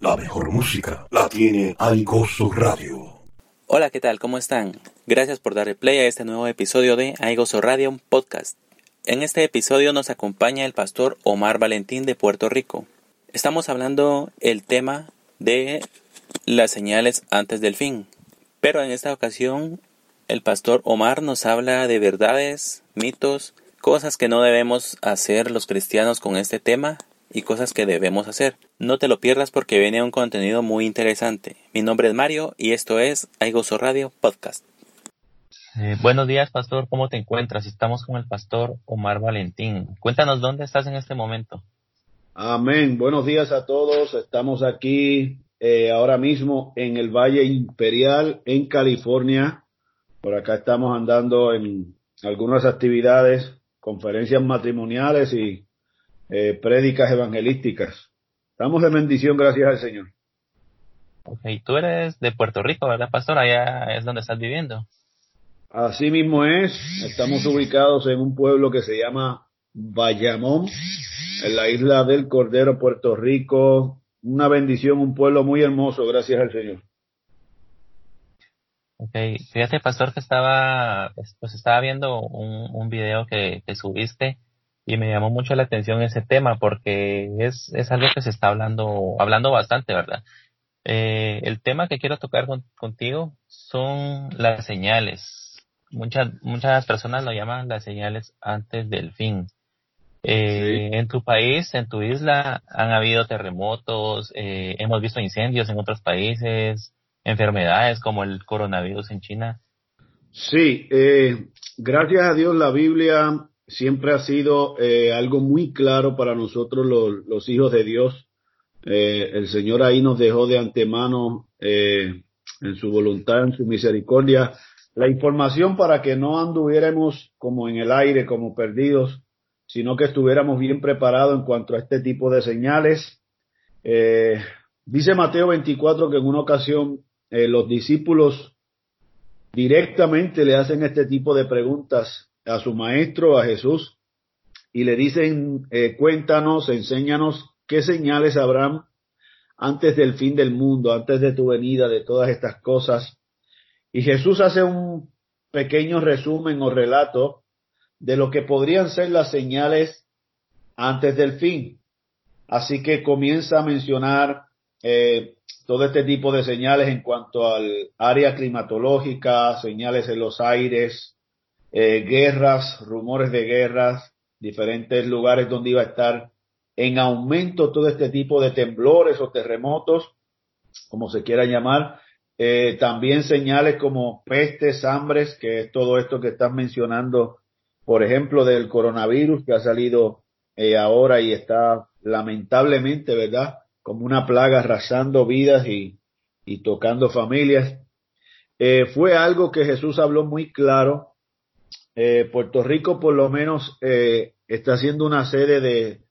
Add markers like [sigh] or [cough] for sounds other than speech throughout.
La mejor música la tiene Aigoso Radio. Hola, ¿qué tal? ¿Cómo están? Gracias por darle play a este nuevo episodio de Aigoso Radio Podcast. En este episodio nos acompaña el pastor Omar Valentín de Puerto Rico. Estamos hablando el tema de las señales antes del fin. Pero en esta ocasión el pastor Omar nos habla de verdades, mitos, cosas que no debemos hacer los cristianos con este tema y cosas que debemos hacer. No te lo pierdas porque viene un contenido muy interesante. Mi nombre es Mario y esto es Aigoso Radio Podcast. Eh, buenos días, pastor. ¿Cómo te encuentras? Estamos con el pastor Omar Valentín. Cuéntanos dónde estás en este momento. Amén. Buenos días a todos. Estamos aquí eh, ahora mismo en el Valle Imperial, en California. Por acá estamos andando en algunas actividades, conferencias matrimoniales y eh, prédicas evangelísticas. Estamos de bendición, gracias al Señor. Ok, tú eres de Puerto Rico, ¿verdad, pastor? Allá es donde estás viviendo. Así mismo es. Estamos ubicados en un pueblo que se llama Bayamón, en la isla del Cordero, Puerto Rico. Una bendición, un pueblo muy hermoso, gracias al Señor. Ok, fíjate, pastor, que estaba, pues estaba viendo un, un video que, que subiste y me llamó mucho la atención ese tema porque es, es algo que se está hablando, hablando bastante, ¿verdad? Eh, el tema que quiero tocar contigo son las señales. Muchas, muchas personas lo llaman las señales antes del fin. Eh, En tu país, en tu isla, han habido terremotos, eh, hemos visto incendios en otros países, enfermedades como el coronavirus en China. Sí, eh, gracias a Dios la Biblia siempre ha sido eh, algo muy claro para nosotros los, hijos de Dios. Eh, el Señor ahí nos dejó de antemano eh, en su voluntad, en su misericordia, la información para que no anduviéramos como en el aire, como perdidos, sino que estuviéramos bien preparados en cuanto a este tipo de señales. Eh, dice Mateo 24 que en una ocasión los discípulos directamente le hacen este tipo de preguntas a su maestro, a Jesús, y le dicen, eh, cuéntanos, enséñanos qué señales habrán antes del fin del mundo, antes de tu venida, de todas estas cosas. Y Jesús hace un pequeño resumen o relato de lo que podrían ser las señales antes del fin. Así que comienza a mencionar eh, todo este tipo de señales en cuanto al área climatológica, señales en los aires, eh, guerras, rumores de guerras, diferentes lugares donde iba a estar en aumento todo este tipo de temblores o terremotos, como se quiera llamar. Eh, también señales como pestes, hambres, que es todo esto que están mencionando, por ejemplo, del coronavirus que ha salido eh, ahora y está lamentablemente, ¿verdad? Como una plaga arrasando vidas y, y tocando familias. Eh, fue algo que Jesús habló muy claro. Eh, Puerto Rico por lo menos eh, está haciendo una serie de,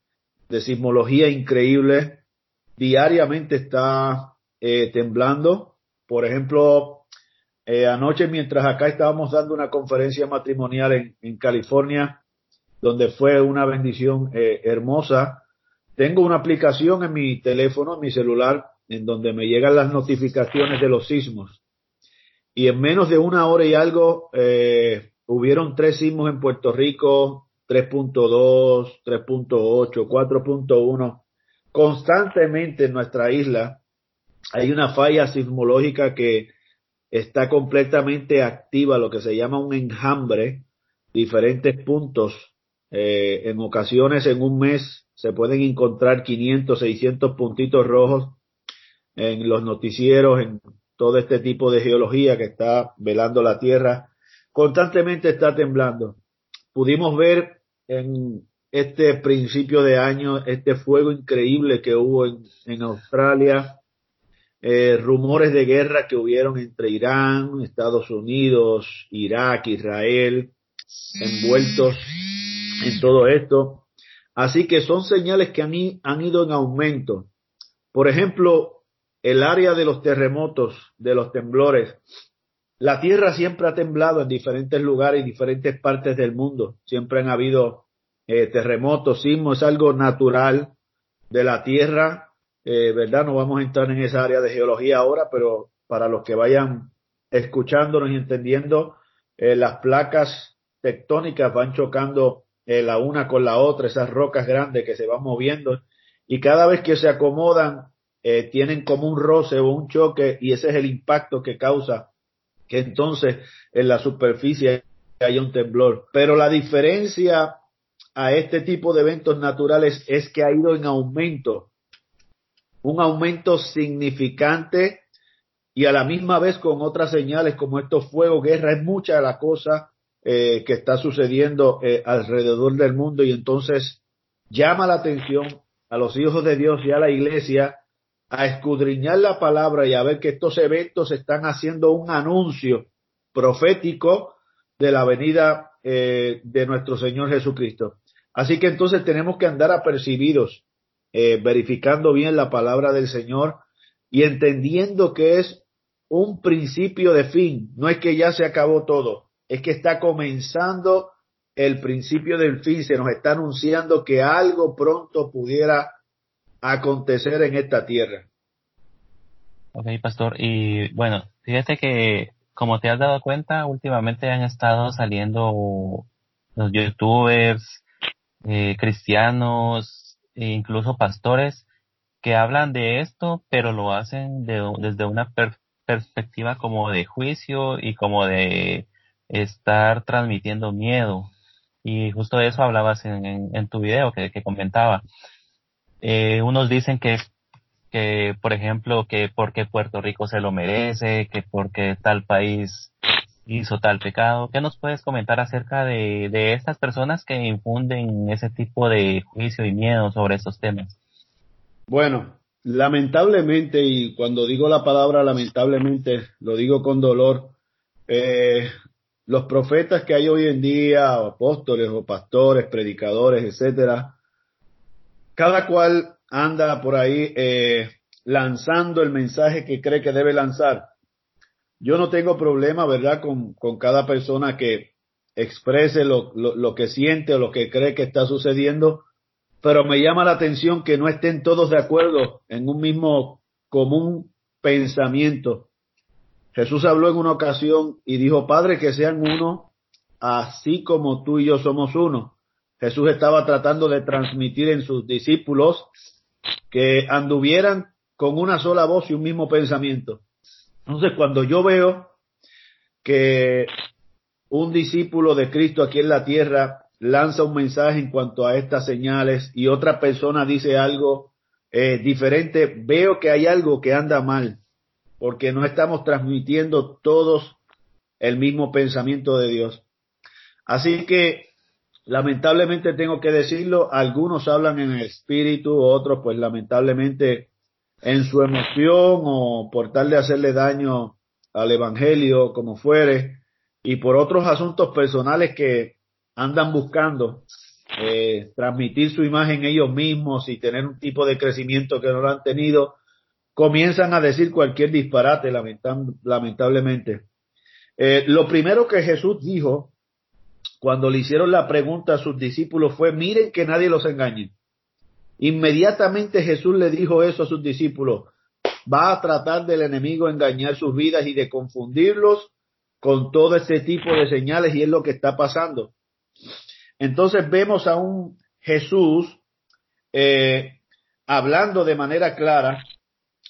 de sismología increíble. Diariamente está eh, temblando. Por ejemplo, anoche mientras acá estábamos dando una conferencia matrimonial en, en California, donde fue una bendición hermosa, tengo una aplicación en mi teléfono, en mi celular, en donde me llegan las notificaciones de los sismos. Y en menos de una hora y algo, eh, hubieron tres sismos en Puerto Rico, 3.2, 3.8, 4.1. Constantemente en nuestra isla hay una falla sismológica que está completamente activa, lo que se llama un enjambre, diferentes puntos. Eh, en ocasiones en un mes se pueden encontrar 500, 600 puntitos rojos en los noticieros, en todo este tipo de geología que está velando la Tierra. Constantemente está temblando. Pudimos ver en este principio de año este fuego increíble que hubo en, en Australia, eh, rumores de guerra que hubieron entre Irán, Estados Unidos, Irak, Israel, envueltos en todo esto. Así que son señales que han, han ido en aumento. Por ejemplo, el área de los terremotos, de los temblores. La tierra siempre ha temblado en diferentes lugares y diferentes partes del mundo. Siempre han habido eh, terremotos, sismos, es algo natural de la tierra. eh, ¿verdad? No vamos a entrar en esa área de geología ahora, pero para los que vayan escuchándonos y entendiendo, eh, las placas tectónicas van chocando eh, la una con la otra, esas rocas grandes que se van moviendo y cada vez que se acomodan tienen como un roce o un choque y ese es el impacto que causa que entonces en la superficie haya un temblor. Pero la diferencia a este tipo de eventos naturales es que ha ido en aumento, un aumento significante y a la misma vez con otras señales como estos fuegos, guerra, es mucha la cosa eh, que está sucediendo eh, alrededor del mundo y entonces llama la atención a los hijos de Dios y a la iglesia a escudriñar la palabra y a ver que estos eventos están haciendo un anuncio profético de la venida eh, de nuestro Señor Jesucristo. Así que entonces tenemos que andar apercibidos, verificando bien la palabra del Señor y entendiendo que es un principio de fin. No es que ya se acabó todo, es que está comenzando el principio del fin. Se nos está anunciando que algo pronto pudiera acontecer en esta tierra. Ok, pastor. Y bueno, fíjate que como te has dado cuenta, últimamente han estado saliendo los youtubers, eh, cristianos, e incluso pastores que hablan de esto, pero lo hacen desde una perspectiva como de juicio y como de estar transmitiendo miedo. Y justo de eso hablabas en, tu video que, que comentaba. Eh, unos dicen que, que, por ejemplo, que porque Puerto Rico se lo merece, que porque tal país hizo tal pecado. ¿Qué nos puedes comentar acerca de, de estas personas que infunden ese tipo de juicio y miedo sobre estos temas? Bueno, Lamentablemente, y cuando digo la palabra lamentablemente, lo digo con dolor, eh, los profetas que hay hoy en día, o apóstoles, o pastores, predicadores, etcétera, cada cual anda por ahí eh, lanzando el mensaje que cree que debe lanzar. Yo no tengo problema, ¿verdad?, con, con cada persona que exprese lo, lo, lo que siente o lo que cree que está sucediendo, pero me llama la atención que no estén todos de acuerdo en un mismo común pensamiento. Jesús habló en una ocasión y dijo, Padre, que sean uno, así como tú y yo somos uno. Jesús estaba tratando de transmitir en sus discípulos que anduvieran con una sola voz y un mismo pensamiento. Entonces, cuando yo veo que un discípulo de Cristo aquí en la tierra lanza un mensaje en cuanto a estas señales y otra persona dice algo eh, diferente, veo que hay algo que anda mal, porque no estamos transmitiendo todos el mismo pensamiento de Dios. Así que, lamentablemente tengo que decirlo, algunos hablan en el espíritu, otros pues lamentablemente en su emoción o por tal de hacerle daño al Evangelio, como fuere, y por otros asuntos personales que andan buscando eh, transmitir su imagen ellos mismos y tener un tipo de crecimiento que no lo han tenido, comienzan a decir cualquier disparate, lamentablemente. Eh, lo primero que Jesús dijo cuando le hicieron la pregunta a sus discípulos fue, miren que nadie los engañe. Inmediatamente Jesús le dijo eso a sus discípulos, va a tratar del enemigo engañar sus vidas y de confundirlos con todo ese tipo de señales y es lo que está pasando. Entonces vemos a un Jesús eh, hablando de manera clara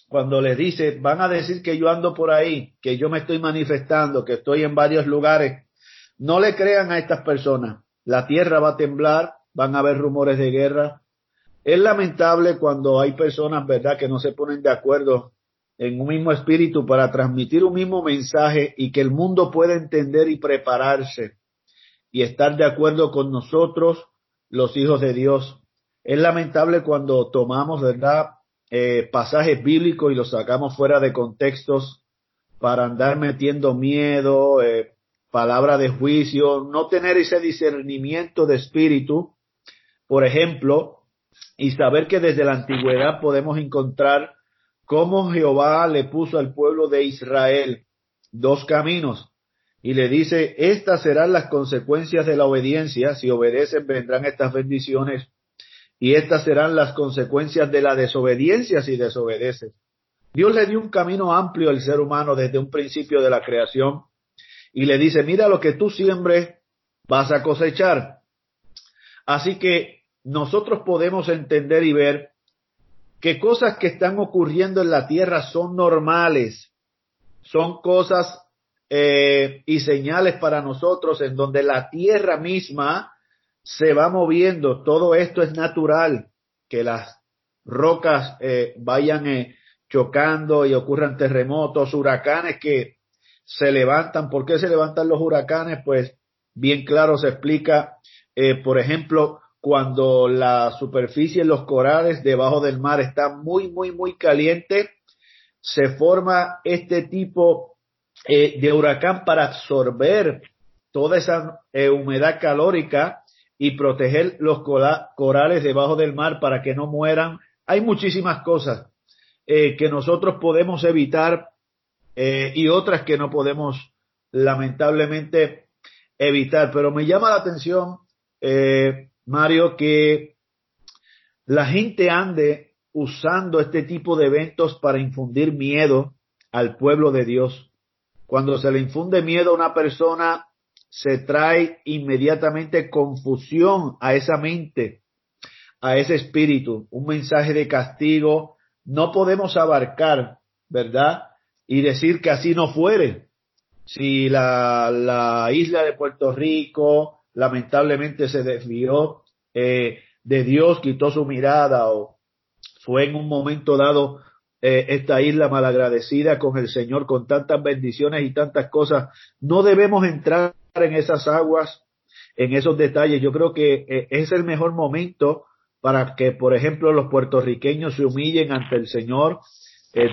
cuando les dice, van a decir que yo ando por ahí, que yo me estoy manifestando, que estoy en varios lugares. No le crean a estas personas. La tierra va a temblar, van a haber rumores de guerra. Es lamentable cuando hay personas, ¿verdad?, que no se ponen de acuerdo en un mismo espíritu para transmitir un mismo mensaje y que el mundo pueda entender y prepararse y estar de acuerdo con nosotros, los hijos de Dios. Es lamentable cuando tomamos, ¿verdad?, eh, pasajes bíblicos y los sacamos fuera de contextos para andar metiendo miedo, eh, palabra de juicio, no tener ese discernimiento de espíritu, por ejemplo, y saber que desde la antigüedad podemos encontrar cómo Jehová le puso al pueblo de Israel dos caminos, y le dice, estas serán las consecuencias de la obediencia, si obedecen vendrán estas bendiciones, y estas serán las consecuencias de la desobediencia si desobedeces. Dios le dio un camino amplio al ser humano desde un principio de la creación y le dice, mira lo que tú siembres vas a cosechar. Así que nosotros podemos entender y ver que cosas que están ocurriendo en la tierra son normales, son cosas eh, y señales para nosotros en donde la tierra misma se va moviendo. Todo esto es natural, que las rocas eh, vayan eh, chocando y ocurran terremotos, huracanes que se levantan. ¿Por qué se levantan los huracanes? Pues bien claro se explica, por ejemplo, cuando la superficie en los corales debajo del mar está muy, muy, muy caliente, se forma este tipo eh, de huracán para absorber toda esa eh, humedad calórica y proteger los corales debajo del mar para que no mueran. Hay muchísimas cosas eh, que nosotros podemos evitar y otras que no podemos lamentablemente evitar. Pero me llama la atención Mario, que la gente ande usando este tipo de eventos para infundir miedo al pueblo de Dios. Cuando se le infunde miedo a una persona, se trae inmediatamente confusión a esa mente, a ese espíritu, un mensaje de castigo. No podemos abarcar, ¿verdad? Y decir que así no fuere. Si la, la isla de Puerto Rico, lamentablemente se desvió eh, de Dios, quitó su mirada o fue en un momento dado eh, esta isla malagradecida con el Señor, con tantas bendiciones y tantas cosas. No debemos entrar en esas aguas, en esos detalles. Yo creo que eh, es el mejor momento para que, por ejemplo, los puertorriqueños se humillen ante el Señor,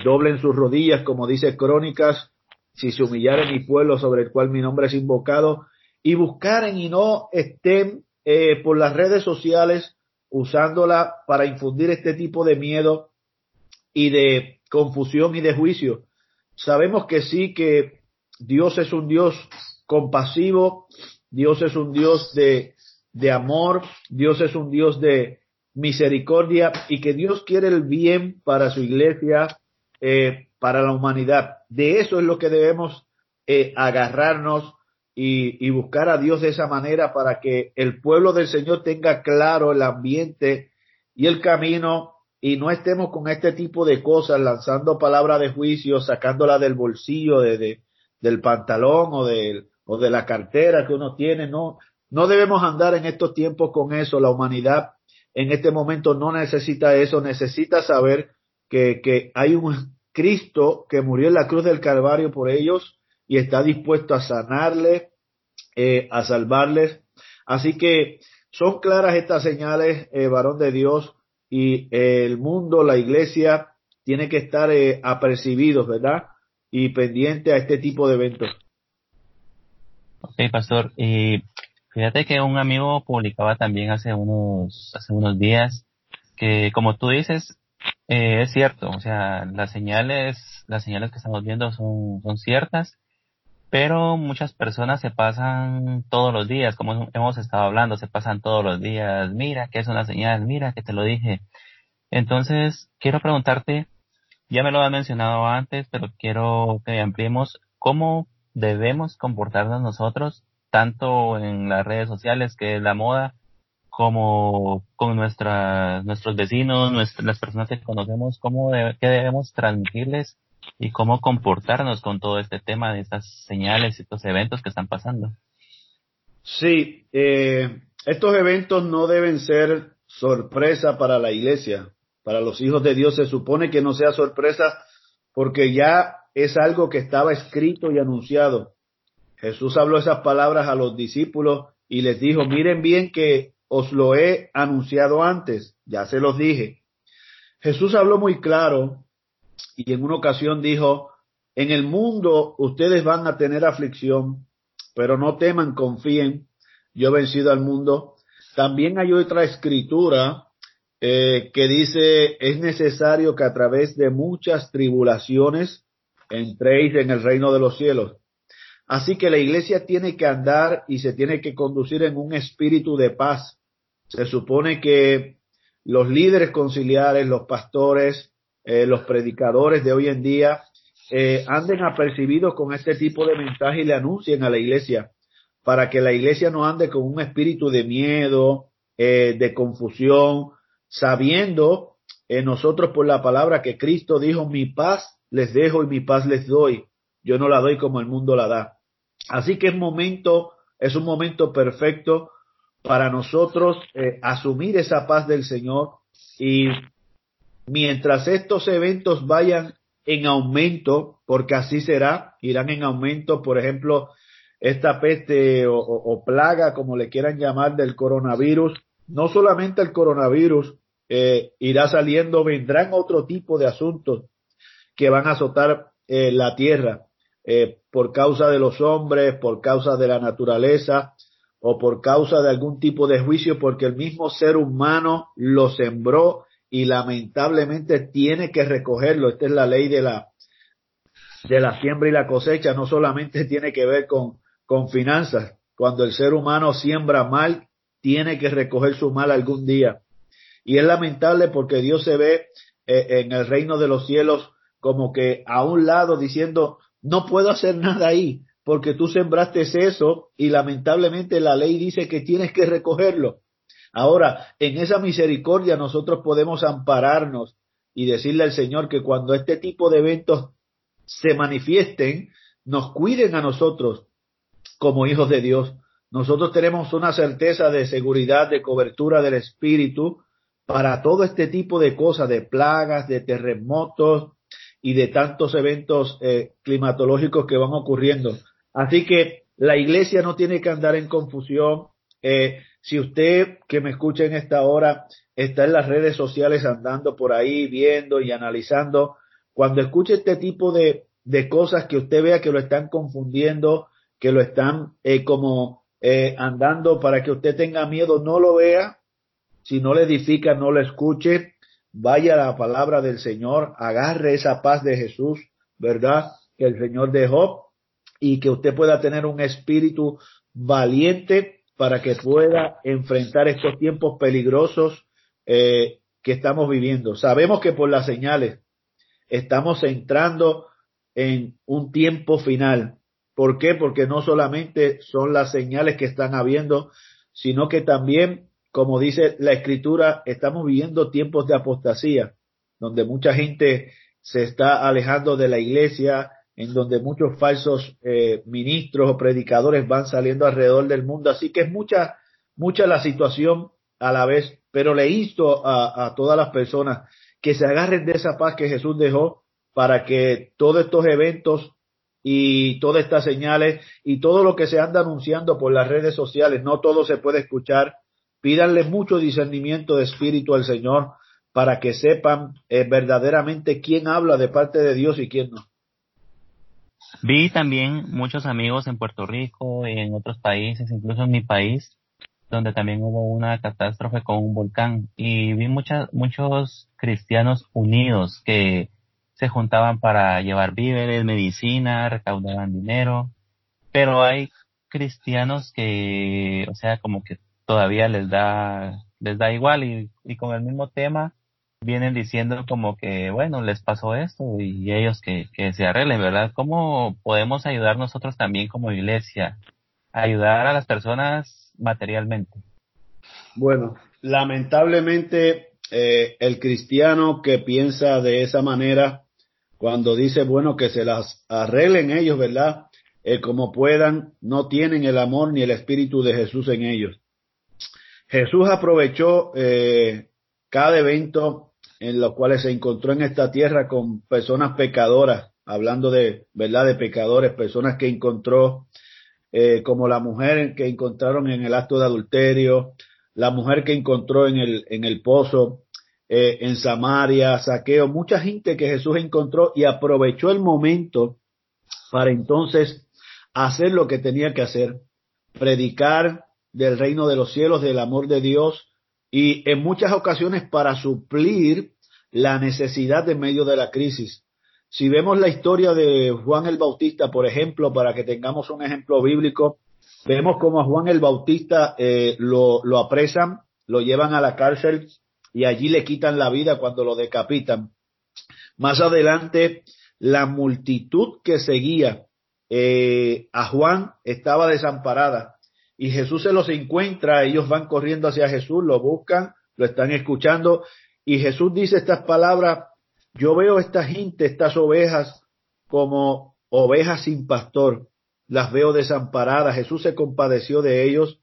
doblen sus rodillas, como dice Crónicas, si se humillare mi pueblo sobre el cual mi nombre es invocado, y buscaren y no estén eh, por las redes sociales usándola para infundir este tipo de miedo y de confusión y de juicio. Sabemos que sí, que Dios es un Dios compasivo, Dios es un Dios de, de amor, Dios es un Dios de misericordia y que Dios quiere el bien para su iglesia, eh, para la humanidad. De eso es lo que debemos eh, agarrarnos y, buscar a Dios de esa manera para que el pueblo del Señor tenga claro el ambiente y el camino y no estemos con este tipo de cosas lanzando palabras de juicio, sacándola del bolsillo, de, del pantalón o de, o de la cartera que uno tiene. No, no debemos andar en estos tiempos con eso. La humanidad en este momento no necesita eso, necesita saber que, que hay un Cristo que murió en la cruz del Calvario por ellos y está dispuesto a sanarles, eh, a salvarles. Así que son claras estas señales, eh, varón de Dios, y eh, el mundo, la iglesia, tiene que estar apercibidos, ¿verdad? Y pendiente a este tipo de eventos. Ok, pastor. Y fíjate que un amigo publicaba también hace unos, hace unos días que, como tú dices, es cierto, o sea, las señales, las señales que estamos viendo son, son ciertas pero muchas personas se pasan todos los días, como hemos estado hablando, se pasan todos los días, mira que es una señal, mira que te lo dije. Entonces, quiero preguntarte, ya me lo has mencionado antes, pero quiero que ampliemos cómo debemos comportarnos nosotros, tanto en las redes sociales, que es la moda, como con nuestras, nuestros vecinos, nuestras, las personas que conocemos, cómo qué debemos transmitirles y cómo comportarnos con todo este tema de estas señales y estos eventos que están pasando. Sí, eh, estos eventos no deben ser sorpresa para la iglesia, para los hijos de Dios. Se supone que no sea sorpresa porque ya es algo que estaba escrito y anunciado. Jesús habló esas palabras a los discípulos y les dijo, miren bien que os lo he anunciado antes, ya se los dije. Jesús habló muy claro y en una ocasión dijo, en el mundo ustedes van a tener aflicción, pero no teman, confíen, yo he vencido al mundo. También hay otra escritura eh, que dice, es necesario que a través de muchas tribulaciones entréis en el reino de los cielos. Así que la iglesia tiene que andar y se tiene que conducir en un espíritu de paz. Se supone que los líderes conciliares, los pastores, eh, los predicadores de hoy en día eh, anden apercibidos con este tipo de mensaje y le anuncien a la iglesia para que la iglesia no ande con un espíritu de miedo, eh, de confusión, sabiendo en nosotros por la palabra que Cristo dijo, mi paz les dejo y mi paz les doy. Yo no la doy como el mundo la da. Así que es momento, es un momento perfecto para nosotros eh, asumir esa paz del Señor. Y mientras estos eventos vayan en aumento, porque así será, irán en aumento, por ejemplo, esta peste o, plaga, como le quieran llamar, del coronavirus, no solamente el coronavirus eh, irá saliendo, vendrán otro tipo de asuntos que van a azotar eh, la tierra eh, por causa de los hombres, por causa de la naturaleza o por causa de algún tipo de juicio, porque el mismo ser humano lo sembró y lamentablemente tiene que recogerlo. Esta es la ley de la de la siembra y la cosecha, no solamente tiene que ver con, con finanzas. Cuando el ser humano siembra mal, tiene que recoger su mal algún día. Y es lamentable porque Dios se ve eh, en el reino de los cielos como que a un lado diciendo, no puedo hacer nada ahí porque tú sembraste eso y lamentablemente la ley dice que tienes que recogerlo. Ahora, en esa misericordia nosotros podemos ampararnos y decirle al Señor que cuando este tipo de eventos se manifiesten, nos cuiden a nosotros como hijos de Dios. Nosotros tenemos una certeza de seguridad, de cobertura del Espíritu para todo este tipo de cosas, de plagas, de terremotos y de tantos eventos eh, climatológicos que van ocurriendo. Así que la iglesia no tiene que andar en confusión. Eh, si usted que me escucha en esta hora está en las redes sociales andando por ahí viendo y analizando, cuando escuche este tipo de, de cosas que usted vea que lo están confundiendo, que lo están eh, como eh, andando para que usted tenga miedo, no lo vea, si no le edifica, no lo escuche, vaya la palabra del Señor, agarre esa paz de Jesús, ¿verdad? Que el Señor dejó y que usted pueda tener un espíritu valiente para que pueda enfrentar estos tiempos peligrosos eh, que estamos viviendo. Sabemos que por las señales estamos entrando en un tiempo final. ¿Por qué? Porque no solamente son las señales que están habiendo, sino que también, como dice la escritura, estamos viviendo tiempos de apostasía, donde mucha gente se está alejando de la iglesia, en donde muchos falsos eh, ministros o predicadores van saliendo alrededor del mundo. Así que es mucha, mucha la situación a la vez, pero le insto a, a todas las personas que se agarren de esa paz que Jesús dejó para que todos estos eventos y todas estas señales y todo lo que se anda anunciando por las redes sociales, no todo se puede escuchar. Pídanle mucho discernimiento de espíritu al Señor para que sepan eh, verdaderamente quién habla de parte de Dios y quién no. Vi también muchos amigos en Puerto Rico y en otros países, incluso en mi país, donde también hubo una catástrofe con un volcán. Y vi muchas, muchos cristianos unidos que se juntaban para llevar víveres, medicina, recaudaban dinero, pero hay cristianos que, o sea, como que todavía les da, les da igual y, y con el mismo tema vienen diciendo como que, bueno, les pasó esto y ellos que, que se arreglen, ¿verdad? ¿Cómo podemos ayudar nosotros también como iglesia? Ayudar a las personas materialmente. Bueno, lamentablemente eh, el cristiano que piensa de esa manera, cuando dice, bueno, que se las arreglen ellos, ¿verdad? Eh, como puedan, no tienen el amor ni el espíritu de Jesús en ellos. Jesús aprovechó eh, cada evento en los cuales se encontró en esta tierra con personas pecadoras, hablando de, ¿verdad?, de pecadores, personas que encontró, eh, como la mujer que encontraron en el acto de adulterio, la mujer que encontró en el, en el pozo, eh, en Samaria, saqueo, mucha gente que Jesús encontró y aprovechó el momento para entonces hacer lo que tenía que hacer, predicar del reino de los cielos, del amor de Dios, y en muchas ocasiones para suplir la necesidad en medio de la crisis. Si vemos la historia de Juan el Bautista, por ejemplo, para que tengamos un ejemplo bíblico, vemos como a Juan el Bautista eh, lo, lo apresan, lo llevan a la cárcel y allí le quitan la vida cuando lo decapitan. Más adelante, la multitud que seguía eh, a Juan estaba desamparada y Jesús se los encuentra, ellos van corriendo hacia Jesús, lo buscan, lo están escuchando y Jesús dice estas palabras, yo veo esta gente, estas ovejas como ovejas sin pastor, las veo desamparadas, Jesús se compadeció de ellos,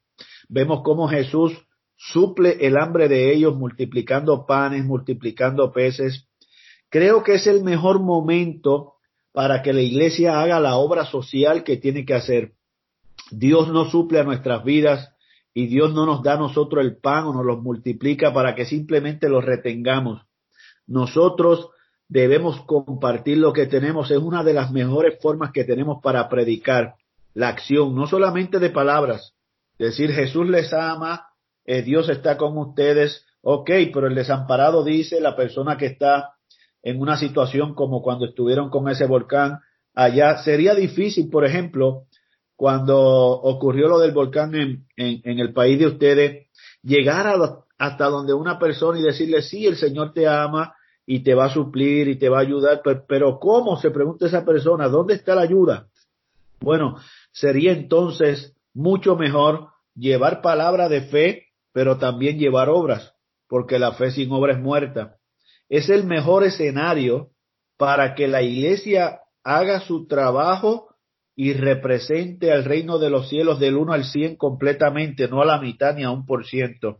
vemos cómo Jesús suple el hambre de ellos multiplicando panes, multiplicando peces. Creo que es el mejor momento para que la iglesia haga la obra social que tiene que hacer. Dios no suple a nuestras vidas y Dios no nos da a nosotros el pan o nos los multiplica para que simplemente los retengamos. Nosotros debemos compartir lo que tenemos. Es una de las mejores formas que tenemos para predicar la acción, no solamente de palabras. Decir Jesús les ama, eh, Dios está con ustedes, ok, pero el desamparado dice la persona que está en una situación como cuando estuvieron con ese volcán allá, sería difícil, por ejemplo, cuando ocurrió lo del volcán en, en, el país de ustedes, llegar hasta donde una persona y decirle, sí, el Señor te ama y te va a suplir y te va a ayudar, pero, pero ¿cómo? Se pregunta esa persona, ¿dónde está la ayuda? Bueno, sería entonces mucho mejor llevar palabra de fe pero también llevar obras, porque la fe sin obra es muerta. Es el mejor escenario para que la iglesia haga su trabajo y represente al reino de los cielos del 1 al 100 completamente, no a la mitad ni a un por ciento.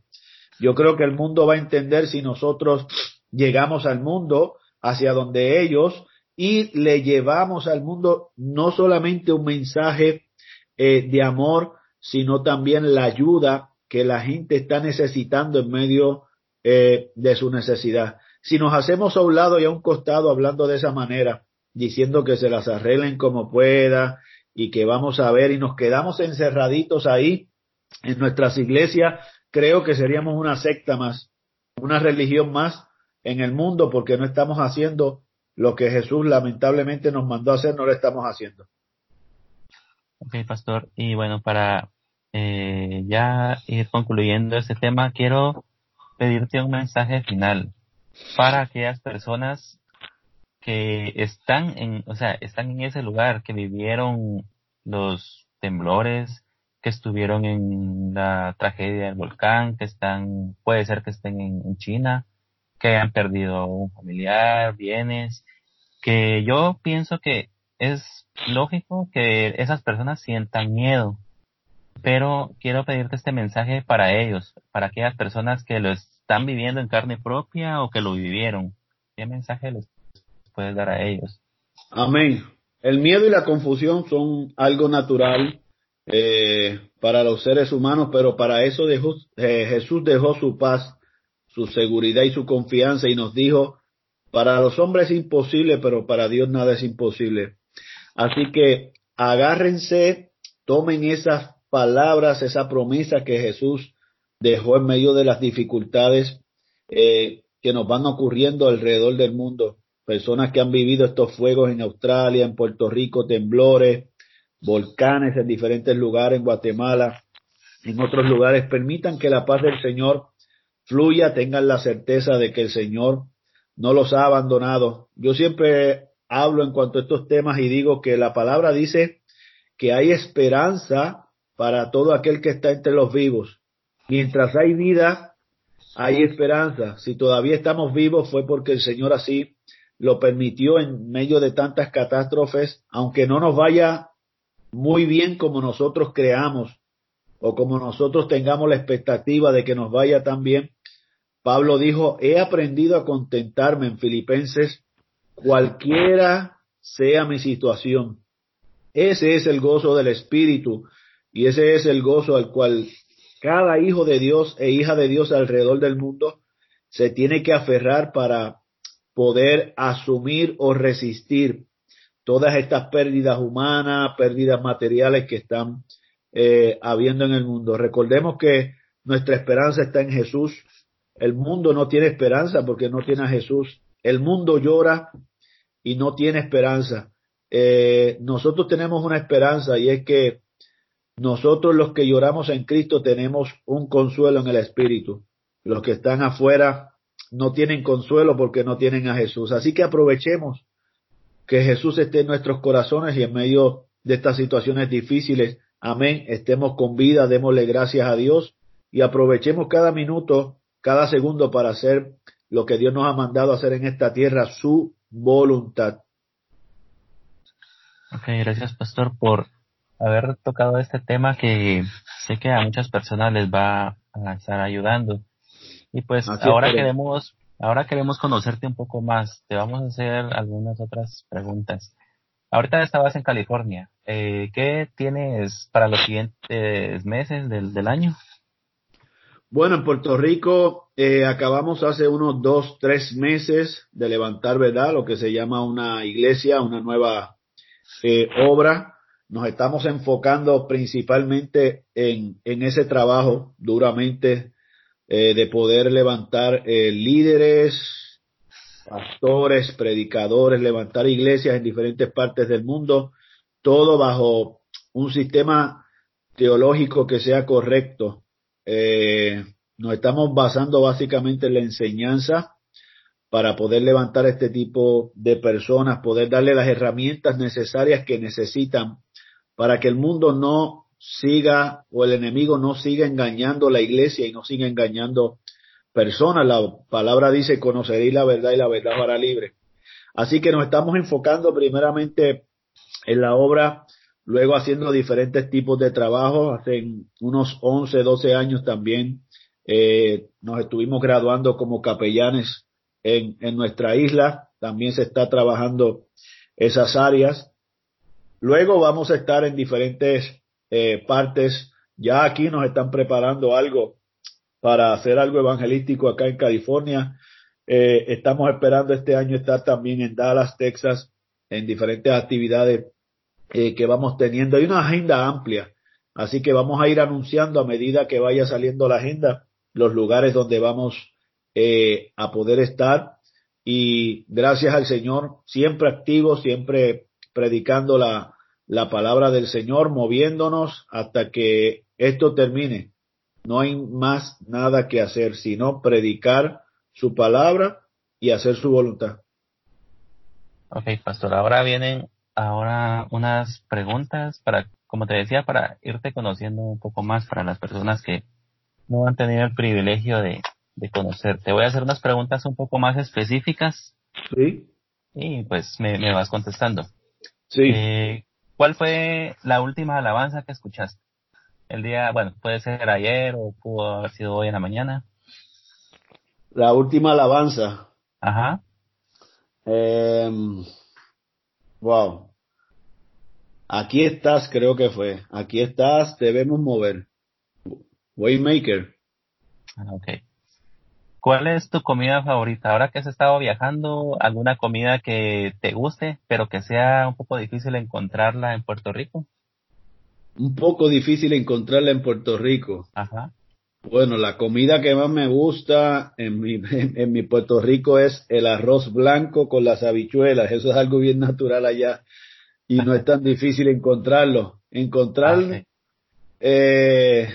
Yo creo que el mundo va a entender si nosotros llegamos al mundo hacia donde ellos y le llevamos al mundo no solamente un mensaje eh, de amor, sino también la ayuda que la gente está necesitando en medio eh, de su necesidad. Si nos hacemos a un lado y a un costado hablando de esa manera, diciendo que se las arreglen como pueda y que vamos a ver y nos quedamos encerraditos ahí en nuestras iglesias, creo que seríamos una secta más, una religión más en el mundo porque no estamos haciendo lo que Jesús lamentablemente nos mandó hacer, no lo estamos haciendo. Ok, pastor. Y bueno, para eh, ya ir concluyendo este tema, quiero pedirte un mensaje final para aquellas personas que están en, o sea, están en ese lugar, que vivieron los temblores, que estuvieron en la tragedia del volcán, que están, puede ser que estén en, China, que hayan perdido un familiar, bienes, que yo pienso que es lógico que esas personas sientan miedo, pero quiero pedirte este mensaje para ellos, para aquellas personas que lo están viviendo en carne propia o que lo vivieron. ¿Qué mensaje les puedes dar a ellos? Amén. El miedo y la confusión son algo natural eh, para los seres humanos, pero para eso dejó, eh, Jesús dejó su paz, su seguridad y su confianza y nos dijo, para los hombres es imposible, pero para Dios nada es imposible. Así que agárrense, tomen esas palabras, esa promesa que Jesús dejó en medio de las dificultades eh, que nos van ocurriendo alrededor del mundo. Personas que han vivido estos fuegos en Australia, en Puerto Rico, temblores, volcanes en diferentes lugares, en Guatemala, en otros lugares. Permitan que la paz del Señor fluya, tengan la certeza de que el Señor no los ha abandonado. Yo siempre hablo en cuanto a estos temas y digo que la palabra dice que hay esperanza para todo aquel que está entre los vivos. Mientras hay vida, hay esperanza. Si todavía estamos vivos fue porque el Señor así lo permitió en medio de tantas catástrofes, aunque no nos vaya muy bien como nosotros creamos o como nosotros tengamos la expectativa de que nos vaya tan bien. Pablo dijo, he aprendido a contentarme en Filipenses cualquiera sea mi situación. Ese es el gozo del Espíritu y ese es el gozo al cual cada hijo de Dios e hija de Dios alrededor del mundo se tiene que aferrar para poder asumir o resistir todas estas pérdidas humanas, pérdidas materiales que están eh, habiendo en el mundo. Recordemos que nuestra esperanza está en Jesús. El mundo no tiene esperanza porque no tiene a Jesús. El mundo llora y no tiene esperanza. Eh, nosotros tenemos una esperanza y es que nosotros los que lloramos en Cristo tenemos un consuelo en el Espíritu. Los que están afuera no tienen consuelo porque no tienen a Jesús. Así que aprovechemos que Jesús esté en nuestros corazones y en medio de estas situaciones difíciles, amén, estemos con vida, démosle gracias a Dios y aprovechemos cada minuto, cada segundo para hacer lo que Dios nos ha mandado hacer en esta tierra, su voluntad. Ok, gracias Pastor por haber tocado este tema que sé que a muchas personas les va a estar ayudando. Y pues ahora queremos, ahora queremos conocerte un poco más. Te vamos a hacer algunas otras preguntas. Ahorita estabas en California. Eh, ¿Qué tienes para los siguientes meses del, del año? Bueno, en Puerto Rico eh, acabamos hace unos dos, tres meses de levantar, ¿verdad? Lo que se llama una iglesia, una nueva eh, obra. Nos estamos enfocando principalmente en, en ese trabajo duramente eh, de poder levantar eh, líderes, pastores, predicadores, levantar iglesias en diferentes partes del mundo, todo bajo un sistema teológico que sea correcto. Eh, nos estamos basando básicamente en la enseñanza para poder levantar este tipo de personas, poder darle las herramientas necesarias que necesitan para que el mundo no siga o el enemigo no siga engañando la iglesia y no siga engañando personas. La palabra dice conoceréis la verdad y la verdad hará libre. Así que nos estamos enfocando primeramente en la obra luego haciendo diferentes tipos de trabajo. Hace unos 11, 12 años también eh, nos estuvimos graduando como capellanes en, en nuestra isla. También se está trabajando esas áreas. Luego vamos a estar en diferentes eh, partes. Ya aquí nos están preparando algo para hacer algo evangelístico acá en California. Eh, estamos esperando este año estar también en Dallas, Texas, en diferentes actividades eh, que vamos teniendo. Hay una agenda amplia, así que vamos a ir anunciando a medida que vaya saliendo la agenda los lugares donde vamos a poder estar y gracias al Señor, siempre activos, siempre predicando la, la palabra del Señor, moviéndonos hasta que esto termine. No hay más nada que hacer, sino predicar su palabra y hacer su voluntad. Ok, pastor, ahora vienen ahora unas preguntas para, como te decía, para irte conociendo un poco más para las personas que no han tenido el privilegio de, de conocerte. Voy a hacer unas preguntas un poco más específicas. Sí. Y pues me, me vas contestando. Sí. Eh, ¿Cuál fue la última alabanza que escuchaste? El día, bueno, puede ser ayer o pudo haber sido hoy en la mañana. La última alabanza. Ajá. Eh, Wow. Aquí estás, creo que fue. Aquí estás, debemos mover. Waymaker. Ah, ok. ¿Cuál es tu comida favorita? Ahora que has estado viajando, ¿alguna comida que te guste, pero que sea un poco difícil encontrarla en Puerto Rico? Un poco difícil encontrarla en Puerto Rico. Ajá. Bueno, la comida que más me gusta en mi, [laughs] en, mi Puerto Rico es el arroz blanco con las habichuelas. Eso es algo bien natural allá y no es tan difícil encontrarlo. Encontrar [laughs] eh,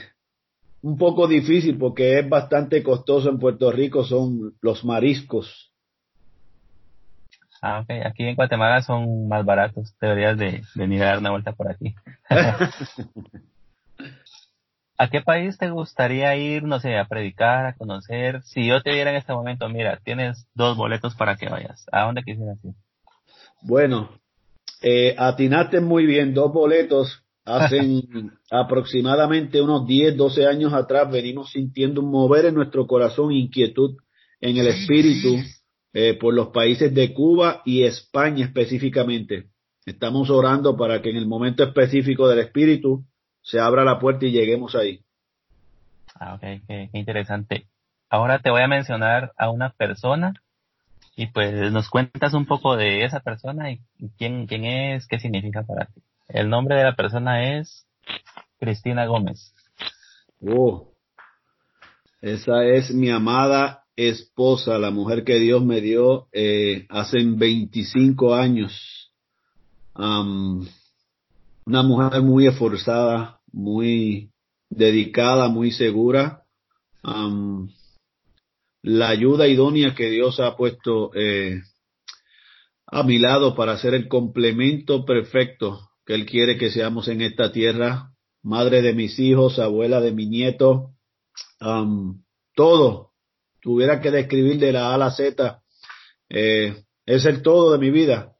un poco difícil porque es bastante costoso en Puerto Rico son los mariscos. Ah, ok. Aquí en Guatemala son más baratos. Deberías de venir a dar una vuelta por aquí. [laughs] ¿A qué país te gustaría ir, no sé, a predicar, a conocer? Si yo te diera en este momento, mira, tienes dos boletos para que vayas. ¿A dónde quisieras ir? Bueno, eh, atinaste muy bien, dos boletos. Hacen aproximadamente unos 10, 12 años atrás venimos sintiendo un mover en nuestro corazón, inquietud en el espíritu eh, por los países de Cuba y España específicamente. Estamos orando para que en el momento específico del espíritu se abra la puerta y lleguemos ahí. Ah, ok, qué, interesante. Ahora te voy a mencionar a una persona y pues nos cuentas un poco de esa persona y quién, quién es, qué significa para ti. El nombre de la persona es Cristina Gómez. Oh, esa es mi amada esposa, la mujer que Dios me dio eh, hace 25 años. una mujer muy esforzada, muy dedicada, muy segura. la ayuda idónea que Dios ha puesto eh, a mi lado para hacer el complemento perfecto que Él quiere que seamos en esta tierra, madre de mis hijos, abuela de mi nieto, todo, tuviera que describir de la A a la Z, eh, es el todo de mi vida.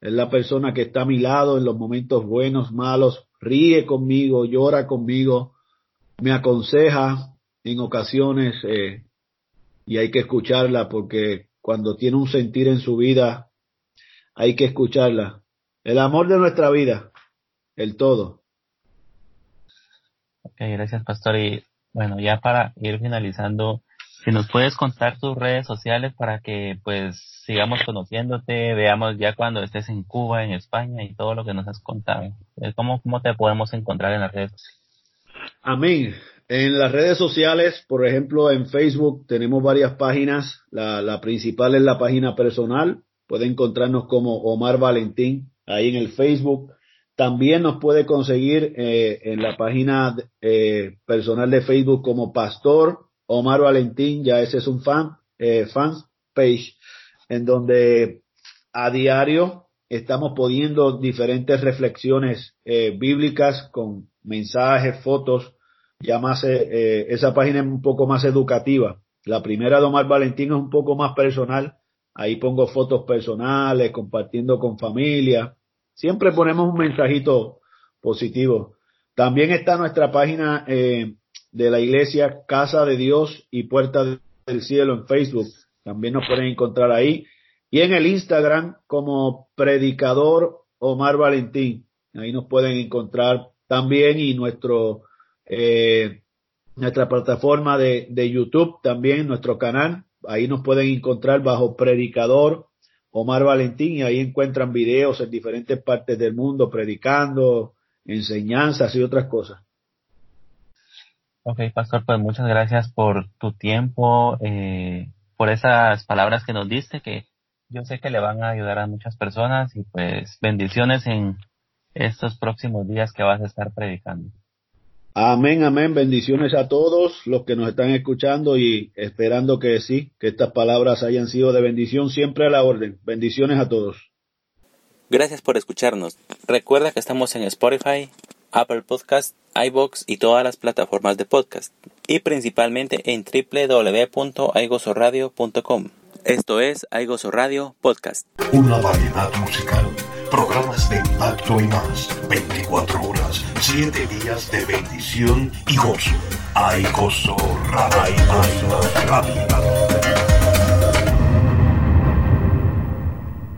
Es la persona que está a mi lado en los momentos buenos, malos, ríe conmigo, llora conmigo, me aconseja en ocasiones eh, y hay que escucharla porque cuando tiene un sentir en su vida hay que escucharla. El amor de nuestra vida, el todo. Ok, gracias Pastor. Y bueno, ya para ir finalizando, si nos puedes contar tus redes sociales para que pues sigamos conociéndote, veamos ya cuando estés en Cuba, en España y todo lo que nos has contado. Eh, ¿Cómo, cómo te podemos encontrar en las redes? Amén. En las redes sociales, por ejemplo, en Facebook tenemos varias páginas. La, la principal es la página personal. Puede encontrarnos como Omar Valentín ahí en el Facebook. También nos puede conseguir eh, en la página eh, personal de Facebook como Pastor Omar Valentín. Ya ese es un fan, eh, fans page en donde a diario estamos poniendo diferentes reflexiones eh, bíblicas con mensajes, fotos ya más, eh, eh, esa página es un poco más educativa. La primera de Omar Valentín es un poco más personal. Ahí pongo fotos personales, compartiendo con familia. Siempre ponemos un mensajito positivo. También está nuestra página eh, de la iglesia Casa de Dios y Puerta del Cielo en Facebook. También nos pueden encontrar ahí. Y en el Instagram como Predicador Omar Valentín. Ahí nos pueden encontrar también y nuestro eh, nuestra plataforma de, de YouTube, también nuestro canal. Ahí nos pueden encontrar bajo Predicador Omar Valentín y ahí encuentran videos en diferentes partes del mundo predicando, enseñanzas y otras cosas. Ok, Pastor, pues muchas gracias por tu tiempo, eh, por esas palabras que nos diste, que yo sé que le van a ayudar a muchas personas y pues bendiciones en estos próximos días que vas a estar predicando. Amén, amén. Bendiciones a todos los que nos están escuchando y esperando que sí, que estas palabras hayan sido de bendición siempre a la orden. Bendiciones a todos. Gracias por escucharnos. Recuerda que estamos en Spotify, Apple Podcast, iBox y todas las plataformas de podcast y principalmente en www.aigosoradio.com. Esto es Aigoso Radio Podcast. Una variedad musical programas de impacto y más. 24 horas, 7 días de bendición y gozo. Hay gozo, hay gozo, radio.